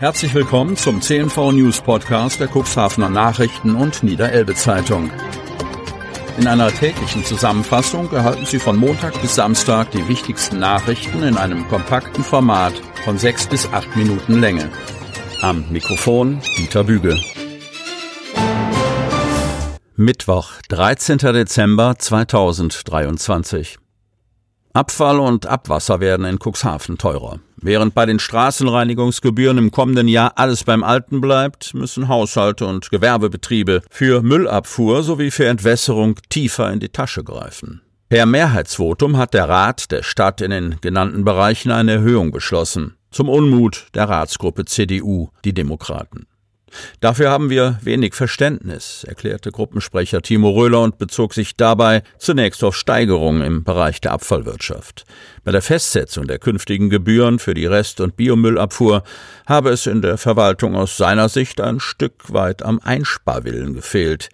Herzlich willkommen zum CNV News Podcast der Cuxhavener Nachrichten und Niederelbe Zeitung. In einer täglichen Zusammenfassung erhalten Sie von Montag bis Samstag die wichtigsten Nachrichten in einem kompakten Format von sechs bis acht Minuten Länge. Am Mikrofon Dieter Büge. Mittwoch, 13. Dezember 2023. Abfall und Abwasser werden in Cuxhaven teurer. Während bei den Straßenreinigungsgebühren im kommenden Jahr alles beim Alten bleibt, müssen Haushalte und Gewerbebetriebe für Müllabfuhr sowie für Entwässerung tiefer in die Tasche greifen. Per Mehrheitsvotum hat der Rat der Stadt in den genannten Bereichen eine Erhöhung beschlossen. Zum Unmut der Ratsgruppe CDU, die Demokraten. Dafür haben wir wenig Verständnis, erklärte Gruppensprecher Timo Röhler und bezog sich dabei zunächst auf Steigerungen im Bereich der Abfallwirtschaft. Bei der Festsetzung der künftigen Gebühren für die Rest- und Biomüllabfuhr habe es in der Verwaltung aus seiner Sicht ein Stück weit am Einsparwillen gefehlt.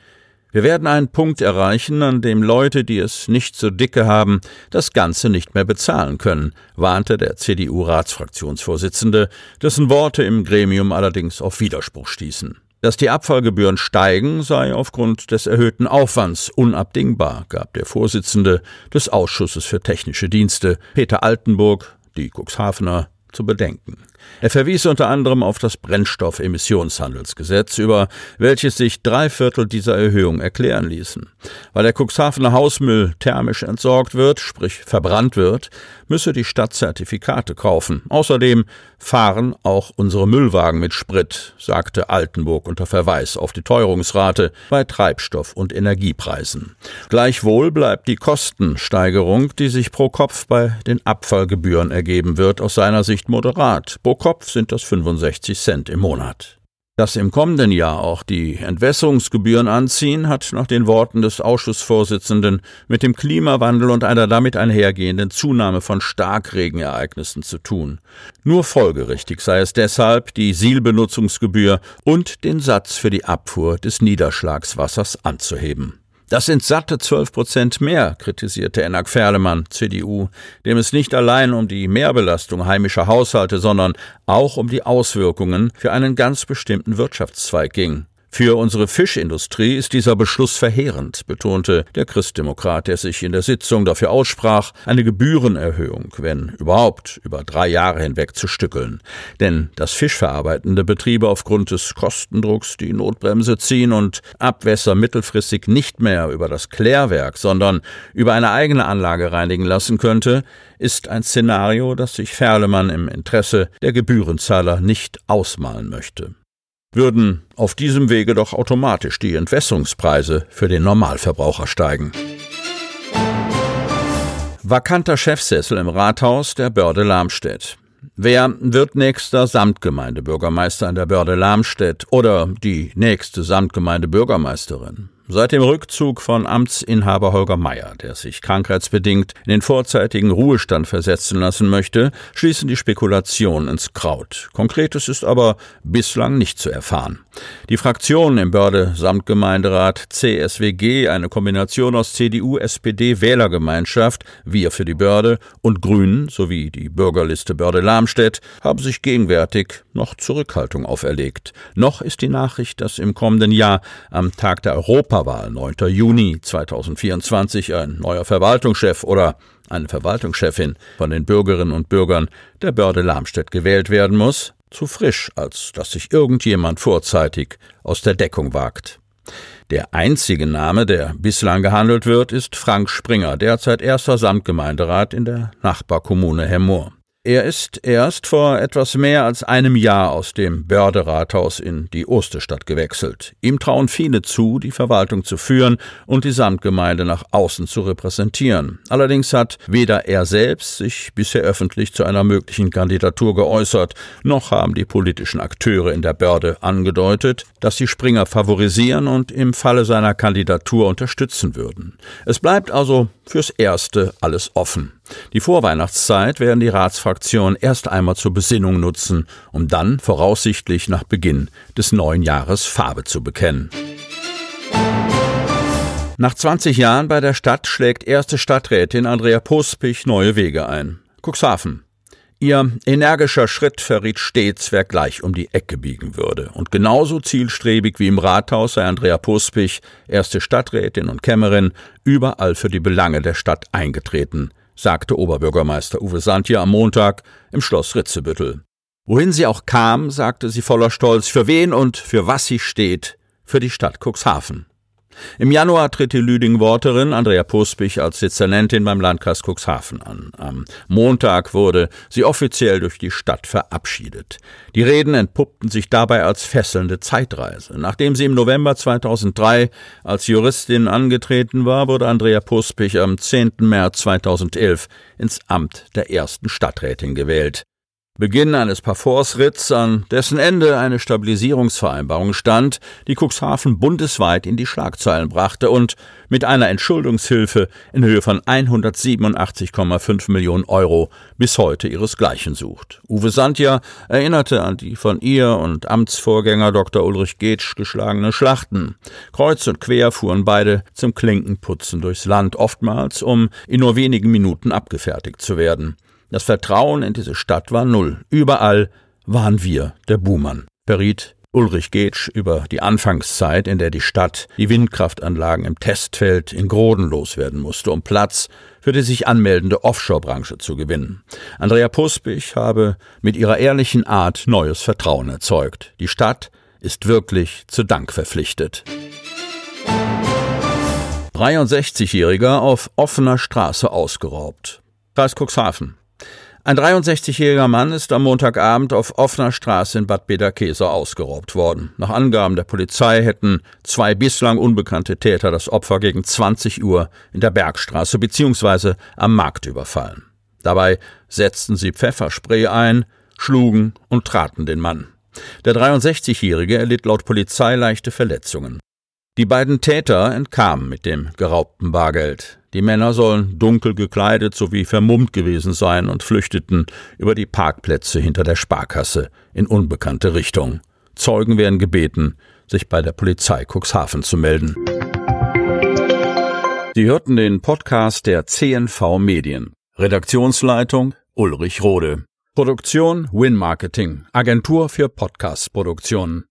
Wir werden einen Punkt erreichen, an dem Leute, die es nicht so dicke haben, das Ganze nicht mehr bezahlen können, warnte der CDU-Ratsfraktionsvorsitzende, dessen Worte im Gremium allerdings auf Widerspruch stießen. Dass die Abfallgebühren steigen, sei aufgrund des erhöhten Aufwands unabdingbar, gab der Vorsitzende des Ausschusses für technische Dienste, Peter Altenburg, die Cuxhavener, zu bedenken. Er verwies unter anderem auf das Brennstoffemissionshandelsgesetz, über welches sich drei Viertel dieser Erhöhung erklären ließen. Weil der Cuxhavener Hausmüll thermisch entsorgt wird, sprich verbrannt wird, müsse die Stadt Zertifikate kaufen. Außerdem fahren auch unsere Müllwagen mit Sprit, sagte Altenburg unter Verweis auf die Teuerungsrate bei Treibstoff- und Energiepreisen. Gleichwohl bleibt die Kostensteigerung, die sich pro Kopf bei den Abfallgebühren ergeben wird, aus seiner Sicht moderat. Pro Kopf sind das 65 Cent im Monat. Dass im kommenden Jahr auch die Entwässerungsgebühren anziehen, hat nach den Worten des Ausschussvorsitzenden mit dem Klimawandel und einer damit einhergehenden Zunahme von Starkregenereignissen zu tun. Nur folgerichtig sei es deshalb, die Sielbenutzungsgebühr und den Satz für die Abfuhr des Niederschlagswassers anzuheben. Das sind satte zwölf Prozent mehr, kritisierte Enak Ferlemann, CDU, dem es nicht allein um die Mehrbelastung heimischer Haushalte, sondern auch um die Auswirkungen für einen ganz bestimmten Wirtschaftszweig ging. Für unsere Fischindustrie ist dieser Beschluss verheerend, betonte der Christdemokrat, der sich in der Sitzung dafür aussprach, eine Gebührenerhöhung, wenn überhaupt, über drei Jahre hinweg zu stückeln. Denn dass fischverarbeitende Betriebe aufgrund des Kostendrucks die Notbremse ziehen und Abwässer mittelfristig nicht mehr über das Klärwerk, sondern über eine eigene Anlage reinigen lassen könnte, ist ein Szenario, das sich Ferlemann im Interesse der Gebührenzahler nicht ausmalen möchte würden auf diesem Wege doch automatisch die Entwässerungspreise für den Normalverbraucher steigen. Vakanter Chefsessel im Rathaus der Börde Lamstedt. Wer wird nächster Samtgemeindebürgermeister in der Börde Lamstedt oder die nächste Samtgemeindebürgermeisterin? Seit dem Rückzug von Amtsinhaber Holger Meyer, der sich krankheitsbedingt in den vorzeitigen Ruhestand versetzen lassen möchte, schließen die Spekulationen ins Kraut. Konkretes ist aber bislang nicht zu erfahren. Die Fraktionen im Börde Samtgemeinderat CSWG, eine Kombination aus CDU, SPD, Wählergemeinschaft, Wir für die Börde und Grünen sowie die Bürgerliste Börde Lamstedt haben sich gegenwärtig noch Zurückhaltung auferlegt. Noch ist die Nachricht, dass im kommenden Jahr am Tag der Europa Europawahl 9. Juni 2024 ein neuer Verwaltungschef oder eine Verwaltungschefin von den Bürgerinnen und Bürgern der Börde Lamstedt gewählt werden muss, zu frisch, als dass sich irgendjemand vorzeitig aus der Deckung wagt. Der einzige Name, der bislang gehandelt wird, ist Frank Springer, derzeit erster Samtgemeinderat in der Nachbarkommune Hemmoor. Er ist erst vor etwas mehr als einem Jahr aus dem Börderathaus in die Osterstadt gewechselt. Ihm trauen viele zu, die Verwaltung zu führen und die Samtgemeinde nach außen zu repräsentieren. Allerdings hat weder er selbst sich bisher öffentlich zu einer möglichen Kandidatur geäußert, noch haben die politischen Akteure in der Börde angedeutet, dass sie Springer favorisieren und im Falle seiner Kandidatur unterstützen würden. Es bleibt also fürs Erste alles offen. Die Vorweihnachtszeit werden die Ratsfraktionen erst einmal zur Besinnung nutzen, um dann voraussichtlich nach Beginn des neuen Jahres Farbe zu bekennen. Nach 20 Jahren bei der Stadt schlägt erste Stadträtin Andrea Pospich neue Wege ein. Cuxhaven. Ihr energischer Schritt verriet stets, wer gleich um die Ecke biegen würde. Und genauso zielstrebig wie im Rathaus sei Andrea Puspich, erste Stadträtin und Kämmerin, überall für die Belange der Stadt eingetreten, sagte Oberbürgermeister Uwe Santier am Montag im Schloss Ritzebüttel. Wohin sie auch kam, sagte sie voller Stolz, für wen und für was sie steht, für die Stadt Cuxhaven. Im Januar tritt die Lüding-Worterin Andrea Puspich als Dezernentin beim Landkreis Cuxhaven an. Am Montag wurde sie offiziell durch die Stadt verabschiedet. Die Reden entpuppten sich dabei als fesselnde Zeitreise. Nachdem sie im November 2003 als Juristin angetreten war, wurde Andrea Puspich am 10. März 2011 ins Amt der ersten Stadträtin gewählt. Beginn eines Parforce-Ritts, an dessen Ende eine Stabilisierungsvereinbarung stand, die Cuxhaven bundesweit in die Schlagzeilen brachte und mit einer Entschuldungshilfe in Höhe von 187,5 Millionen Euro bis heute ihresgleichen sucht. Uwe Sandja erinnerte an die von ihr und Amtsvorgänger Dr. Ulrich Getsch geschlagene Schlachten. Kreuz und quer fuhren beide zum Klinkenputzen durchs Land, oftmals um in nur wenigen Minuten abgefertigt zu werden. Das Vertrauen in diese Stadt war null. Überall waren wir der Buhmann, beriet Ulrich Getsch über die Anfangszeit, in der die Stadt die Windkraftanlagen im Testfeld in Groden loswerden musste, um Platz für die sich anmeldende Offshore-Branche zu gewinnen. Andrea Puspich habe mit ihrer ehrlichen Art neues Vertrauen erzeugt. Die Stadt ist wirklich zu Dank verpflichtet. 63-Jähriger auf offener Straße ausgeraubt. Kreis Cuxhaven. Ein 63-jähriger Mann ist am Montagabend auf offener Straße in Bad Bederkesa ausgeraubt worden. Nach Angaben der Polizei hätten zwei bislang unbekannte Täter das Opfer gegen 20 Uhr in der Bergstraße bzw. am Markt überfallen. Dabei setzten sie Pfefferspray ein, schlugen und traten den Mann. Der 63-Jährige erlitt laut Polizei leichte Verletzungen. Die beiden Täter entkamen mit dem geraubten Bargeld. Die Männer sollen dunkel gekleidet sowie vermummt gewesen sein und flüchteten über die Parkplätze hinter der Sparkasse in unbekannte Richtung. Zeugen werden gebeten, sich bei der Polizei Cuxhaven zu melden. Sie hörten den Podcast der CNV Medien. Redaktionsleitung Ulrich Rode. Produktion Win Marketing, Agentur für Podcast-Produktionen.